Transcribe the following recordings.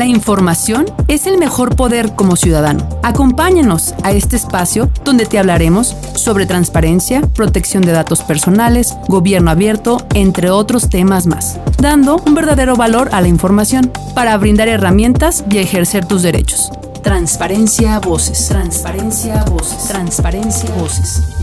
La información es el mejor poder como ciudadano. Acompáñanos a este espacio donde te hablaremos sobre transparencia, protección de datos personales, gobierno abierto, entre otros temas más, dando un verdadero valor a la información para brindar herramientas y ejercer tus derechos. Transparencia Voces. Transparencia Voces. Transparencia Voces.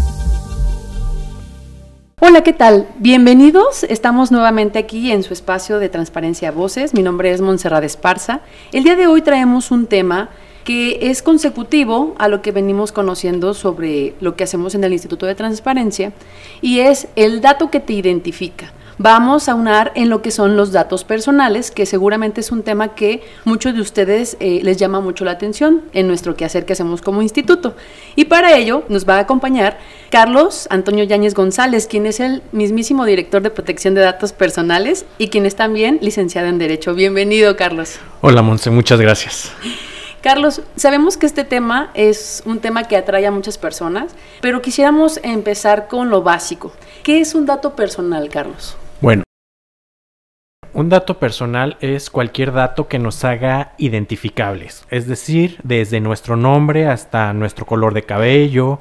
Hola, ¿qué tal? Bienvenidos. Estamos nuevamente aquí en su espacio de Transparencia Voces. Mi nombre es Montserrat Esparza. El día de hoy traemos un tema que es consecutivo a lo que venimos conociendo sobre lo que hacemos en el Instituto de Transparencia y es el dato que te identifica vamos a unar en lo que son los datos personales, que seguramente es un tema que muchos de ustedes eh, les llama mucho la atención en nuestro quehacer que hacemos como instituto. Y para ello nos va a acompañar Carlos Antonio Yáñez González, quien es el mismísimo director de protección de datos personales y quien es también licenciado en Derecho. Bienvenido, Carlos. Hola, Monse, muchas gracias. Carlos, sabemos que este tema es un tema que atrae a muchas personas, pero quisiéramos empezar con lo básico. ¿Qué es un dato personal, Carlos? Un dato personal es cualquier dato que nos haga identificables, es decir, desde nuestro nombre hasta nuestro color de cabello,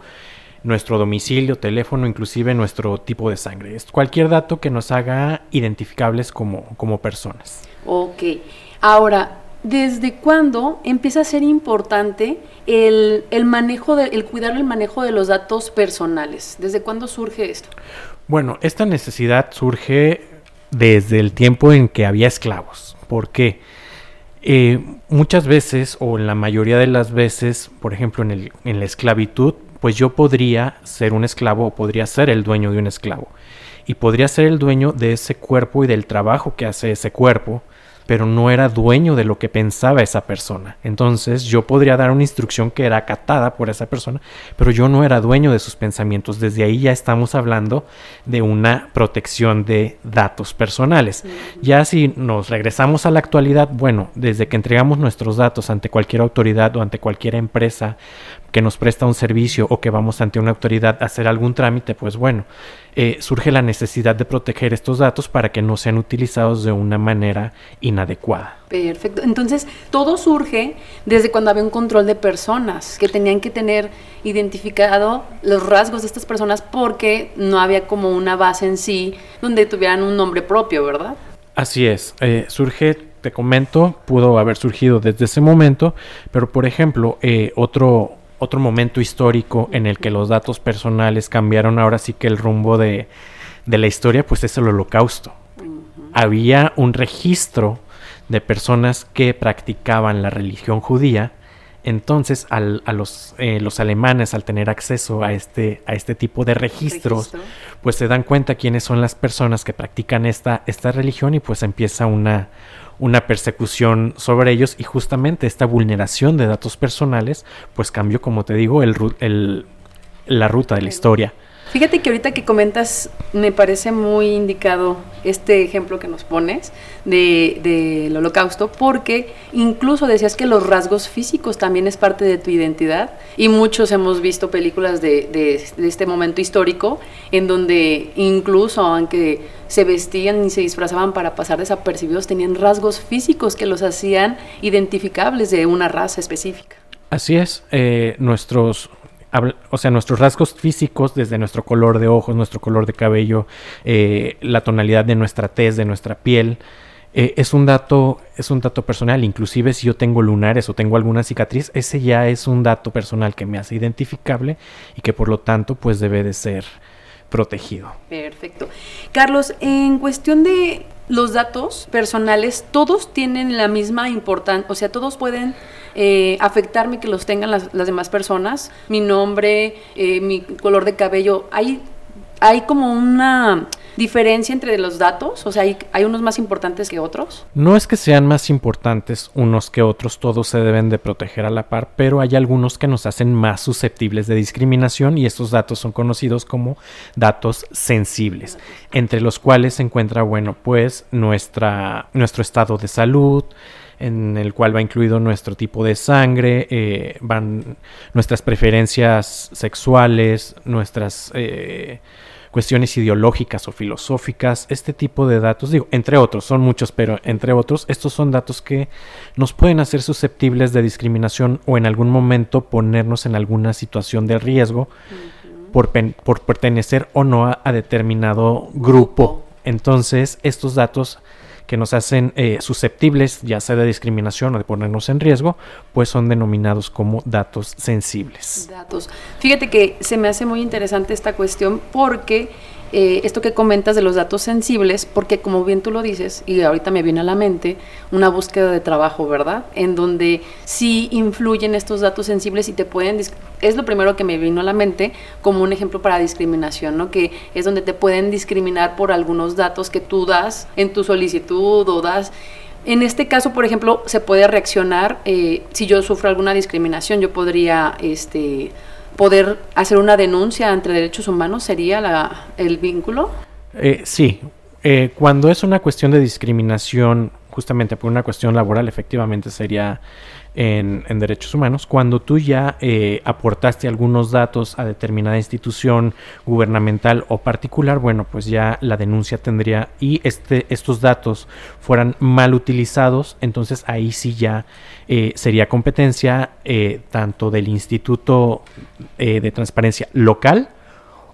nuestro domicilio, teléfono, inclusive nuestro tipo de sangre. Es cualquier dato que nos haga identificables como, como personas. Ok. Ahora, ¿desde cuándo empieza a ser importante el, el manejo de, el cuidar el manejo de los datos personales? ¿Desde cuándo surge esto? Bueno, esta necesidad surge desde el tiempo en que había esclavos. ¿Por qué? Eh, muchas veces, o en la mayoría de las veces, por ejemplo, en, el, la esclavitud, pues yo podría ser un esclavo o podría ser el dueño de un esclavo. Y podría ser el dueño de ese cuerpo y del trabajo que hace ese cuerpo pero no era dueño de lo que pensaba esa persona. Entonces yo podría dar una instrucción que era acatada por esa persona, pero yo no era dueño de sus pensamientos. Desde ahí ya estamos hablando de una protección de datos personales. Ya si nos regresamos a la actualidad, bueno, desde que entregamos nuestros datos ante cualquier autoridad o ante cualquier empresa que nos presta un servicio o que vamos ante una autoridad a hacer algún trámite, pues bueno, eh, surge la necesidad de proteger estos datos para que no sean utilizados de una manera inadecuada. Perfecto. Entonces, todo surge desde cuando había un control de personas, que tenían que tener identificado los rasgos de estas personas porque no había como una base en sí donde tuvieran un nombre propio, ¿verdad? Así es. Eh, surge, te comento, pudo haber surgido desde ese momento, pero por ejemplo, eh, otro, otro momento histórico en el que los datos personales cambiaron ahora sí que el rumbo de, la historia, pues es el holocausto. Había un registro de personas que practicaban la religión judía, entonces a los, eh, los alemanes al tener acceso a este, a este tipo de registros, pues se dan cuenta quiénes son las personas que practican esta, esta religión y pues empieza una, una persecución sobre ellos y justamente esta vulneración de datos personales pues cambió como te digo el, el la ruta de la historia. Fíjate que ahorita que comentas, me parece muy indicado este ejemplo que nos pones del de, holocausto, porque incluso decías que los rasgos físicos también es parte de tu identidad, y muchos hemos visto películas de, de este momento histórico, en donde incluso aunque se vestían y se disfrazaban para pasar desapercibidos, tenían rasgos físicos que los hacían identificables de una raza específica. Así es, eh, nuestros o sea, nuestros rasgos físicos, desde nuestro color de ojos, nuestro color de cabello, eh, la tonalidad de nuestra tez, de nuestra piel, eh, es un dato, es un dato personal. Inclusive si yo tengo lunares o tengo alguna cicatriz, ese ya es un dato personal que me hace identificable y que por lo tanto, pues debe de ser protegido. Perfecto. Carlos, en cuestión de los datos personales, todos tienen la misma importancia, o sea, todos pueden eh, afectarme que los tengan las, demás personas, mi nombre, eh, mi color de cabello, hay, hay como una diferencia entre los datos? O sea, ¿hay, ¿hay, unos más importantes que otros? No es que sean más importantes unos que otros, todos se deben de proteger a la par, pero hay algunos que nos hacen más susceptibles de discriminación y estos datos son conocidos como datos sensibles, entre los cuales se encuentra, bueno, pues nuestra, nuestro estado de salud, en el cual va incluido nuestro tipo de sangre, eh, van nuestras preferencias sexuales, nuestras... Eh, cuestiones ideológicas o filosóficas, este tipo de datos, digo, entre otros, son muchos, pero entre otros, estos son datos que nos pueden hacer susceptibles de discriminación o en algún momento ponernos en alguna situación de riesgo por, pertenecer o no a, determinado grupo. Entonces, estos datos que nos hacen eh, susceptibles, ya sea de discriminación o de ponernos en riesgo, pues son denominados como datos sensibles. Datos. Fíjate que se me hace muy interesante esta cuestión porque eh, esto que comentas de los datos sensibles, porque como bien tú lo dices, y ahorita me viene a la mente, una búsqueda de trabajo, ¿verdad? En donde sí influyen estos datos sensibles y te pueden, es lo primero que me vino a la mente como un ejemplo para discriminación, ¿no? Que es donde te pueden discriminar por algunos datos que tú das en tu solicitud o das... En este caso, por ejemplo, se puede reaccionar, eh, si yo sufro alguna discriminación, yo podría, este, poder hacer una denuncia ante derechos humanos sería la, el vínculo? Eh, sí, eh, cuando es una cuestión de discriminación, justamente por una cuestión laboral, efectivamente sería en, derechos humanos, cuando tú ya eh, aportaste algunos datos a determinada institución gubernamental o particular, bueno, pues ya la denuncia tendría y este, estos datos fueran mal utilizados, entonces ahí sí ya eh, sería competencia eh, tanto del Instituto de Transparencia local,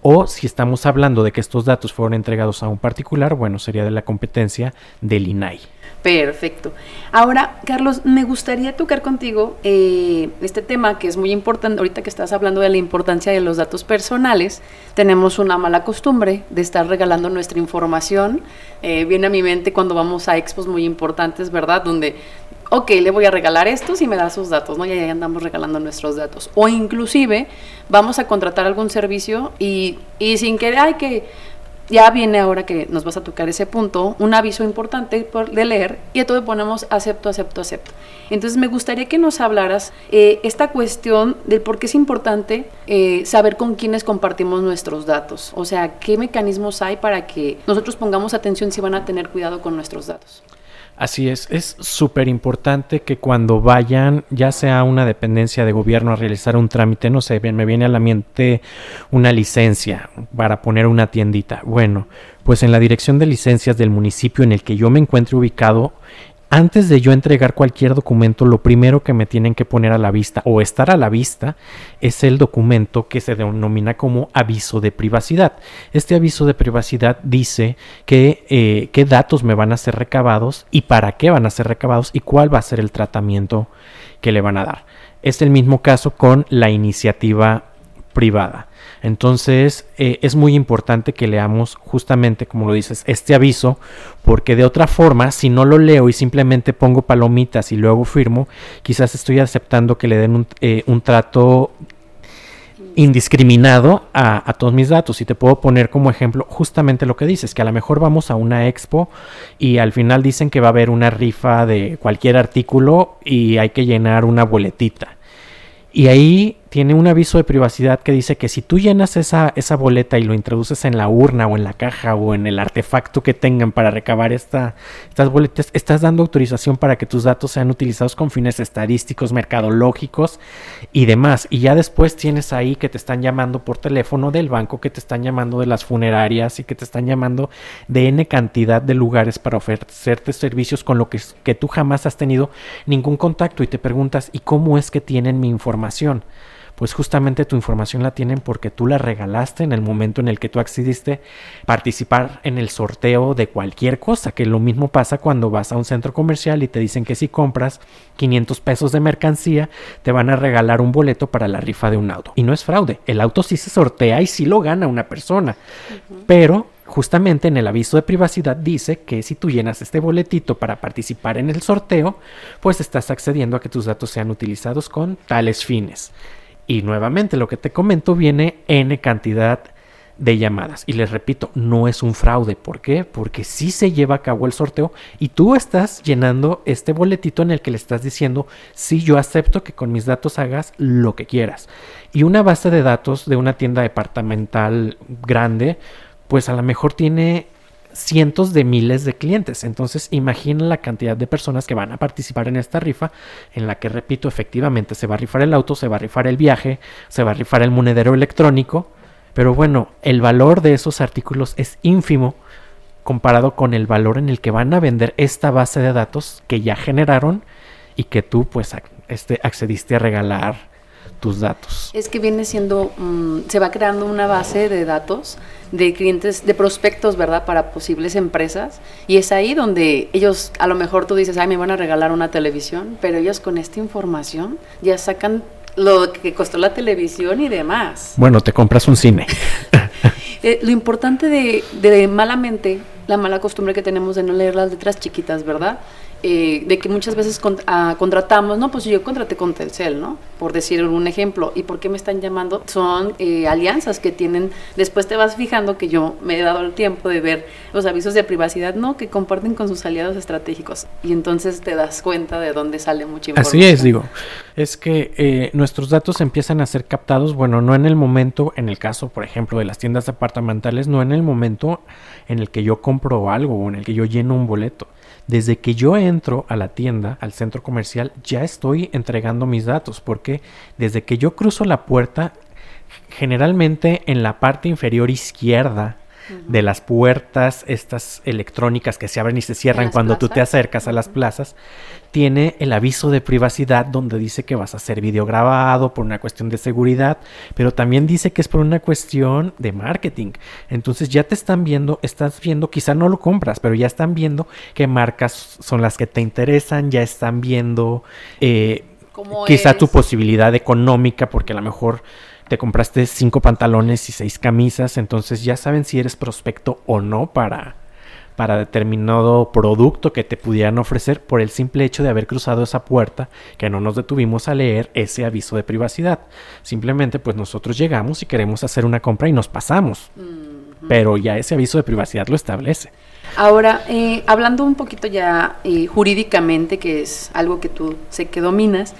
o si estamos hablando de que estos datos fueron entregados a un particular, bueno, sería de la competencia del INAI. Perfecto. Ahora, Carlos, me gustaría tocar contigo eh, este tema que es muy importante. Ahorita que estás hablando de la importancia de los datos personales, tenemos una mala costumbre de estar regalando nuestra información. Eh, viene a mi mente cuando vamos a expos muy importantes, ¿verdad? Donde, ok, le voy a regalar estos y me da sus datos, ¿no? Ya, ya andamos regalando nuestros datos. O inclusive vamos a contratar algún servicio y, y sin querer, hay que ya viene ahora que nos vas a tocar ese punto, un aviso importante de leer y a todo ponemos acepto, acepto, acepto. Entonces me gustaría que nos hablaras eh, esta cuestión del por qué es importante eh, saber con quiénes compartimos nuestros datos. O sea, qué mecanismos hay para que nosotros pongamos atención si van a tener cuidado con nuestros datos. Así es, es súper importante que cuando vayan, ya sea una dependencia de gobierno a realizar un trámite, no sé, me viene a la mente una licencia para poner una tiendita. Bueno, pues en la dirección de licencias del municipio en el que yo me encuentre ubicado, antes de yo entregar cualquier documento, lo primero que me tienen que poner a la vista o estar a la vista es el documento que se denomina como aviso de privacidad. Este aviso de privacidad dice que, eh, qué datos me van a ser recabados y para qué van a ser recabados y cuál va a ser el tratamiento que le van a dar. Es el mismo caso con la iniciativa privada. Entonces eh, es muy importante que leamos justamente, como lo dices, este aviso, porque de otra forma, si no lo leo y simplemente pongo palomitas y luego firmo, quizás estoy aceptando que le den un, eh, trato indiscriminado a, a, todos mis datos y te puedo poner como ejemplo justamente lo que dices, que a lo mejor vamos a una expo y al final dicen que va a haber una rifa de cualquier artículo y hay que llenar una boletita. Y ahí tiene un aviso de privacidad que dice que si tú llenas esa, esa boleta y lo introduces en la urna o en la caja o en el artefacto que tengan para recabar esta, estas boletas, estás dando autorización para que tus datos sean utilizados con fines estadísticos, mercadológicos y demás. Y ya después tienes ahí que te están llamando por teléfono del banco, que te están llamando de las funerarias y que te están llamando de N cantidad de lugares para ofrecerte servicios con lo que, que tú jamás has tenido ningún contacto y te preguntas, ¿y cómo es que tienen mi información? Pues justamente tu información la tienen porque tú la regalaste en el momento en el que tú accediste participar en el sorteo de cualquier cosa, que lo mismo pasa cuando vas a un centro comercial y te dicen que si compras 500 pesos de mercancía, te van a regalar un boleto para la rifa de un auto. Y no es fraude, el auto sí se sortea y sí lo gana una persona, pero justamente en el aviso de privacidad dice que si tú llenas este boletito para participar en el sorteo, pues estás accediendo a que tus datos sean utilizados con tales fines. Y nuevamente lo que te comento viene n cantidad de llamadas. Y les repito, no es un fraude. ¿Por qué? Porque sí se lleva a cabo el sorteo y tú estás llenando este boletito en el que le estás diciendo, sí, yo acepto que con mis datos hagas lo que quieras. Y una base de datos de una tienda departamental grande, pues a lo mejor tiene cientos de miles de clientes. Entonces, imagina la cantidad de personas que van a participar en esta rifa, en la que, repito, efectivamente se va a rifar el auto, se va a rifar el viaje, se va a rifar el monedero electrónico, Pero bueno, el valor de esos artículos es ínfimo comparado con el valor en el que van a vender esta base de datos que ya generaron y que tú pues este, accediste a regalar tus datos. Es que viene siendo, mm, se va creando una base de datos de clientes, de prospectos, ¿verdad? Para posibles empresas. Y es ahí donde ellos, a lo mejor tú dices, ay, me van a regalar una televisión, pero ellos con esta información ya sacan lo que costó la televisión y demás. Bueno, te compras un cine. Eh, lo importante de, de malamente, la mala costumbre que tenemos de no leer las letras chiquitas, ¿verdad? Eh, de que muchas veces ah, contratamos, no, pues yo contraté con Telcel, ¿no? Por decir un ejemplo. ¿Y por qué me están llamando? Son eh, alianzas que tienen, después te vas fijando que yo me he dado el tiempo de ver los avisos de privacidad, ¿no? Que comparten con sus aliados estratégicos. Y entonces te das cuenta de dónde sale mucha información. Así es, digo. Es que eh, nuestros datos empiezan a ser captados, bueno, no en el momento, en el caso, por ejemplo, de las tiendas departamentales, no en el momento en el que yo compro algo o en el que yo lleno un boleto desde que yo entro a la tienda, al centro comercial, ya estoy entregando mis datos, porque desde que yo cruzo la puerta, generalmente en la parte inferior izquierda de las puertas, estas electrónicas que se abren y se cierran cuando tú te acercas a las plazas, tiene el aviso de privacidad donde dice que vas a ser videograbado por una cuestión de seguridad, pero también dice que es por una cuestión de marketing. Entonces ya te están viendo, estás viendo, quizá no lo compras, pero ya están viendo qué marcas son las que te interesan, ya están viendo eh, quizá tu posibilidad económica, porque a lo mejor te compraste cinco pantalones y seis camisas, entonces ya saben si eres prospecto o no para, para determinado producto que te pudieran ofrecer por el simple hecho de haber cruzado esa puerta que no nos detuvimos a leer ese aviso de privacidad. Simplemente pues nosotros llegamos y queremos hacer una compra y nos pasamos. Pero ya ese aviso de privacidad lo establece. Ahora, eh, hablando un poquito ya eh, jurídicamente, que es algo que tú sé que dominas,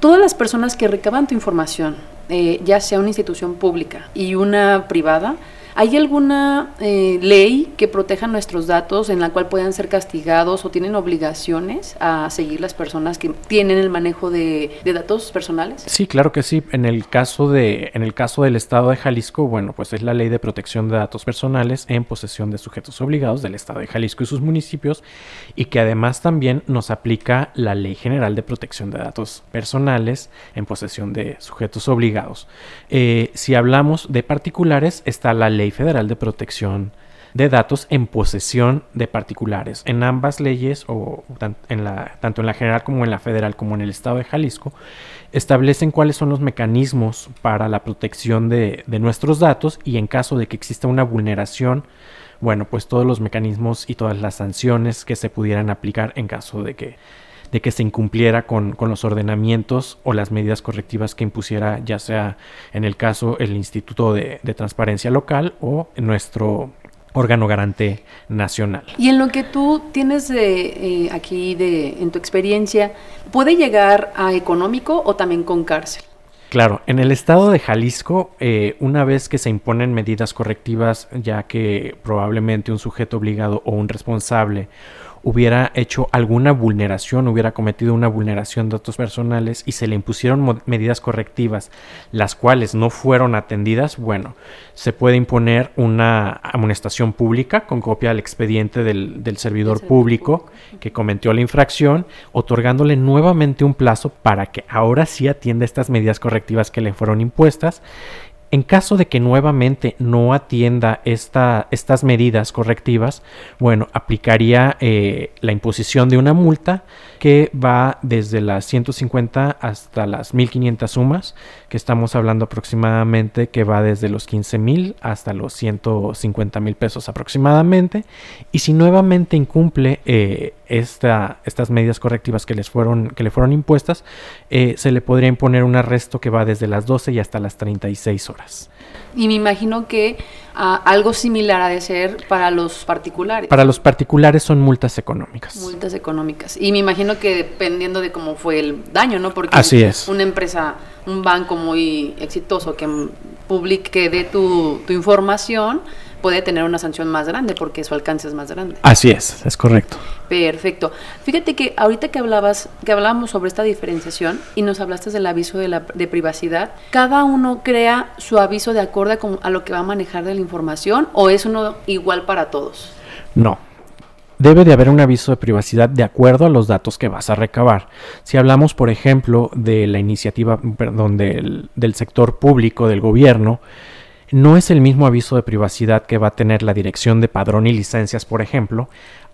todas las personas que recaban tu información, eh, ya sea una institución pública y una privada, ¿Hay alguna eh, ley que proteja nuestros datos en la cual puedan ser castigados o tienen obligaciones a seguir las personas que tienen el manejo de, datos personales? Sí, claro que sí. En el caso de, en el caso del Estado de Jalisco, bueno, pues es la ley de protección de datos personales en posesión de sujetos obligados del Estado de Jalisco y sus municipios, y que además también nos aplica la Ley General de Protección de Datos Personales en posesión de sujetos obligados. Eh, si hablamos de particulares, está la ley Ley Federal de Protección de Datos en posesión de particulares. En ambas leyes, o en la, tanto en la general como en la federal, como en el estado de Jalisco, establecen cuáles son los mecanismos para la protección de, de nuestros datos y en caso de que exista una vulneración, bueno, pues todos los mecanismos y todas las sanciones que se pudieran aplicar en caso de que de que se incumpliera con, los ordenamientos o las medidas correctivas que impusiera ya sea en el caso el Instituto de, Transparencia Local o nuestro órgano garante nacional. Y en lo que tú tienes de, eh, aquí de, en tu experiencia, ¿puede llegar a económico o también con cárcel? Claro, en el estado de Jalisco, eh, una vez que se imponen medidas correctivas, ya que probablemente un sujeto obligado o un responsable hubiera hecho alguna vulneración, hubiera cometido una vulneración de datos personales y se le impusieron medidas correctivas, las cuales no fueron atendidas, bueno, se puede imponer una amonestación pública con copia del expediente del, servidor público que cometió la infracción, otorgándole nuevamente un plazo para que ahora sí atienda estas medidas correctivas que le fueron impuestas en caso de que nuevamente no atienda esta, estas medidas correctivas, bueno, aplicaría eh, la imposición de una multa que va desde las 150 hasta las 1500 sumas, que estamos hablando aproximadamente que va desde los 15 mil hasta los 150 mil pesos aproximadamente. Y si nuevamente incumple eh, esta, estas medidas correctivas que, les fueron, que le fueron impuestas, eh, se le podría imponer un arresto que va desde las 12 y hasta las 36 horas. Y me imagino que ah, algo similar ha de ser para los particulares. Para los particulares son multas económicas. Multas económicas. Y me imagino que dependiendo de cómo fue el daño, ¿no? Porque Así es. una empresa, un banco muy exitoso que publique de tu, tu información, puede tener una sanción más grande porque su alcance es más grande. Así es, es correcto. Perfecto. Fíjate que ahorita que hablabas, que hablábamos sobre esta diferenciación y nos hablaste del aviso de, la, de privacidad, ¿cada uno crea su aviso de acuerdo a, a lo que va a manejar de la información o es uno igual para todos? No, debe de haber un aviso de privacidad de acuerdo a los datos que vas a recabar. Si hablamos, por ejemplo, de la iniciativa, perdón, del, del, sector público, del gobierno, no es el mismo aviso de privacidad que va a tener la dirección de padrón y licencias, por ejemplo,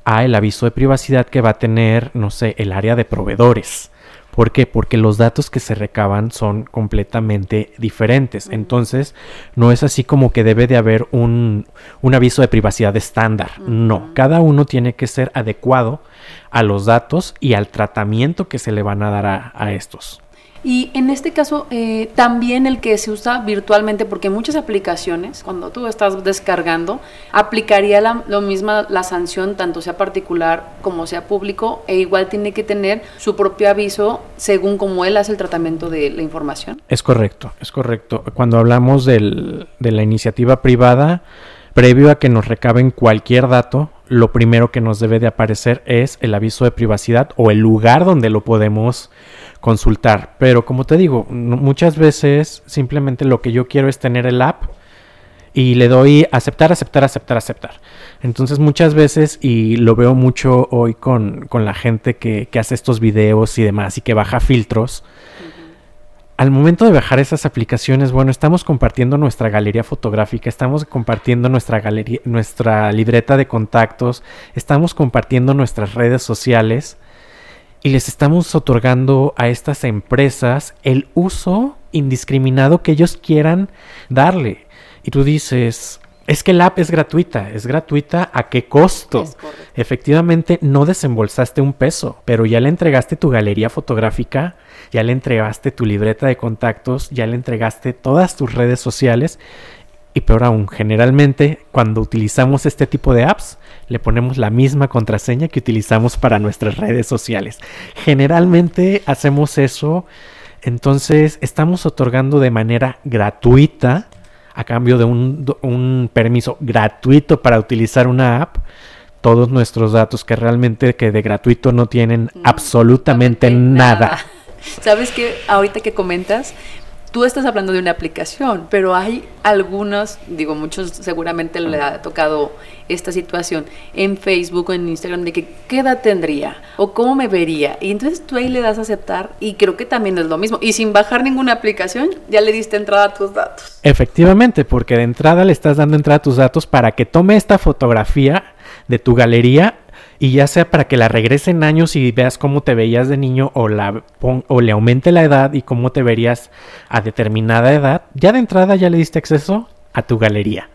a el aviso de privacidad que va a tener, no sé, el área de proveedores. ¿Por qué? Porque los datos que se recaban son completamente diferentes. Entonces, no es así como que debe de haber un, un aviso de privacidad estándar. No, cada uno tiene que ser adecuado a los datos y al tratamiento que se le van a dar a, a estos. Y en este caso, eh, también el que se usa virtualmente, porque muchas aplicaciones, cuando tú estás descargando, aplicaría la, lo misma la sanción, tanto sea particular como sea público, e igual tiene que tener su propio aviso según cómo él hace el tratamiento de la información. Es correcto, es correcto. Cuando hablamos del, de la iniciativa privada, previo a que nos recaben cualquier dato, lo primero que nos debe de aparecer es el aviso de privacidad o el lugar donde lo podemos consultar. Pero como te digo, muchas veces simplemente lo que yo quiero es tener el app y le doy aceptar, aceptar, aceptar, aceptar. Entonces muchas veces, y lo veo mucho hoy con, con la gente que, que, hace estos videos y demás y que baja filtros, al momento de bajar esas aplicaciones, bueno, estamos compartiendo nuestra galería fotográfica, estamos compartiendo nuestra galería, nuestra libreta de contactos, estamos compartiendo nuestras redes sociales y les estamos otorgando a estas empresas el uso indiscriminado que ellos quieran darle. Y tú dices, es que la app es gratuita, es gratuita a qué costo. Efectivamente, no desembolsaste un peso, pero ya le entregaste tu galería fotográfica, ya le entregaste tu libreta de contactos, ya le entregaste todas tus redes sociales. Y peor aún, generalmente cuando utilizamos este tipo de apps, le ponemos la misma contraseña que utilizamos para nuestras redes sociales. Generalmente hacemos eso, entonces estamos otorgando de manera gratuita a cambio de un, un, permiso gratuito para utilizar una app todos nuestros datos que realmente que de gratuito no tienen mm, absolutamente nada. nada. Sabes que ahorita que comentas, tú estás hablando de una aplicación, pero hay algunos, digo, muchos seguramente le ha tocado esta situación en Facebook o en Instagram de que qué edad tendría o cómo me vería. Y entonces tú ahí le das a aceptar y creo que también es lo mismo. Y sin bajar ninguna aplicación, ya le diste entrada a tus datos. Efectivamente, porque de entrada le estás dando entrada a tus datos para que tome esta fotografía de tu galería y ya sea para que la regrese en años y veas cómo te veías de niño o, la o le aumente la edad y cómo te verías a determinada edad, ya de entrada ya le diste acceso a tu galería.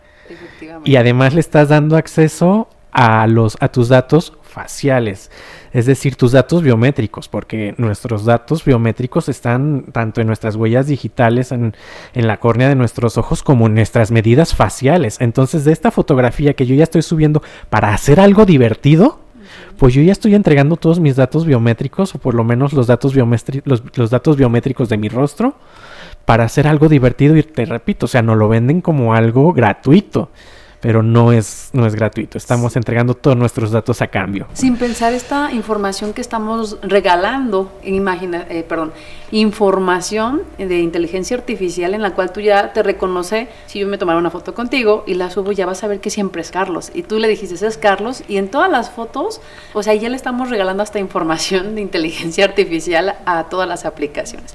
Y además le estás dando acceso a, los, a tus datos faciales, es decir, tus datos biométricos, porque nuestros datos biométricos están tanto en nuestras huellas digitales, en, en, la córnea de nuestros ojos, como en nuestras medidas faciales. Entonces, de esta fotografía que yo ya estoy subiendo para hacer algo divertido, pues yo ya estoy entregando todos mis datos biométricos, o por lo menos los datos, los, los datos biométricos de mi rostro, para hacer algo divertido y te repito, o sea, no lo venden como algo gratuito pero no es, no es gratuito. Estamos entregando todos nuestros datos a cambio. Sin pensar esta información que estamos regalando, imagina, eh, perdón, información de inteligencia artificial en la cual tú ya te reconoce, si yo me tomara una foto contigo y la subo, ya vas a ver que siempre es Carlos. Y tú le dijiste, es Carlos, y en todas las fotos, o sea, ya le estamos regalando esta información de inteligencia artificial a todas las aplicaciones.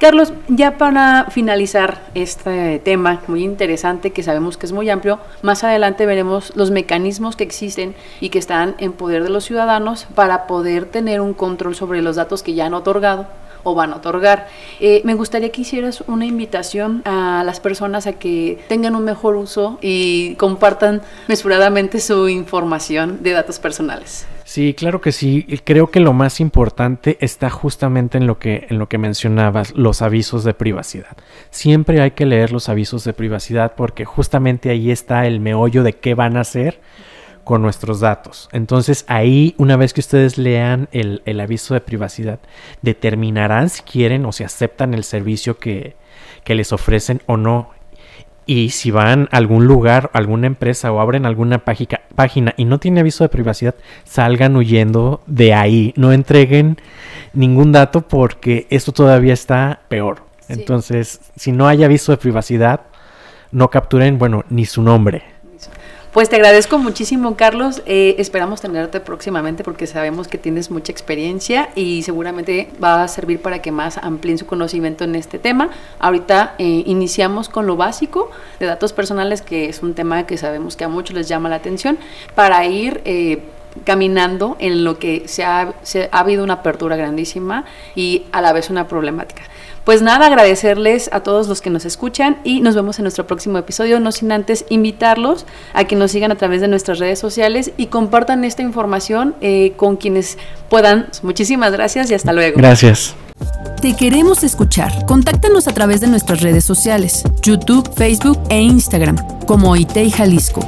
Carlos, ya para finalizar este tema muy interesante que sabemos que es muy amplio, más adelante veremos los mecanismos que existen y que están en poder de los ciudadanos para poder tener un control sobre los datos que ya han otorgado o van a otorgar. Eh, me gustaría que hicieras una invitación a las personas a que tengan un mejor uso y compartan mesuradamente su información de datos personales. Sí, claro que sí. Creo que lo más importante está justamente en lo que en lo que mencionabas, los avisos de privacidad. Siempre hay que leer los avisos de privacidad porque justamente ahí está el meollo de qué van a hacer con nuestros datos. Entonces ahí, una vez que ustedes lean el, el aviso de privacidad, determinarán si quieren o si aceptan el servicio que, que les ofrecen o no Y si van a algún lugar, alguna empresa o abren alguna página y no tiene aviso de privacidad, salgan huyendo de ahí. No entreguen ningún dato porque esto todavía está peor. Entonces, si no hay aviso de privacidad, no capturen, bueno, ni su nombre. Pues te agradezco muchísimo, Carlos. Eh, esperamos tenerte próximamente porque sabemos que tienes mucha experiencia y seguramente va a servir para que más amplíen su conocimiento en este tema. Ahorita eh, iniciamos con lo básico de datos personales, que es un tema que sabemos que a muchos les llama la atención, para ir... Eh, caminando en lo que se ha, se ha habido una apertura grandísima y a la vez una problemática. Pues nada, agradecerles a todos los que nos escuchan y nos vemos en nuestro próximo episodio, no sin antes invitarlos a que nos sigan a través de nuestras redes sociales y compartan esta información eh, con quienes puedan. Muchísimas gracias y hasta luego. Gracias. Te queremos escuchar. Contáctanos a través de nuestras redes sociales, YouTube, Facebook e Instagram, como ITEI Jalisco.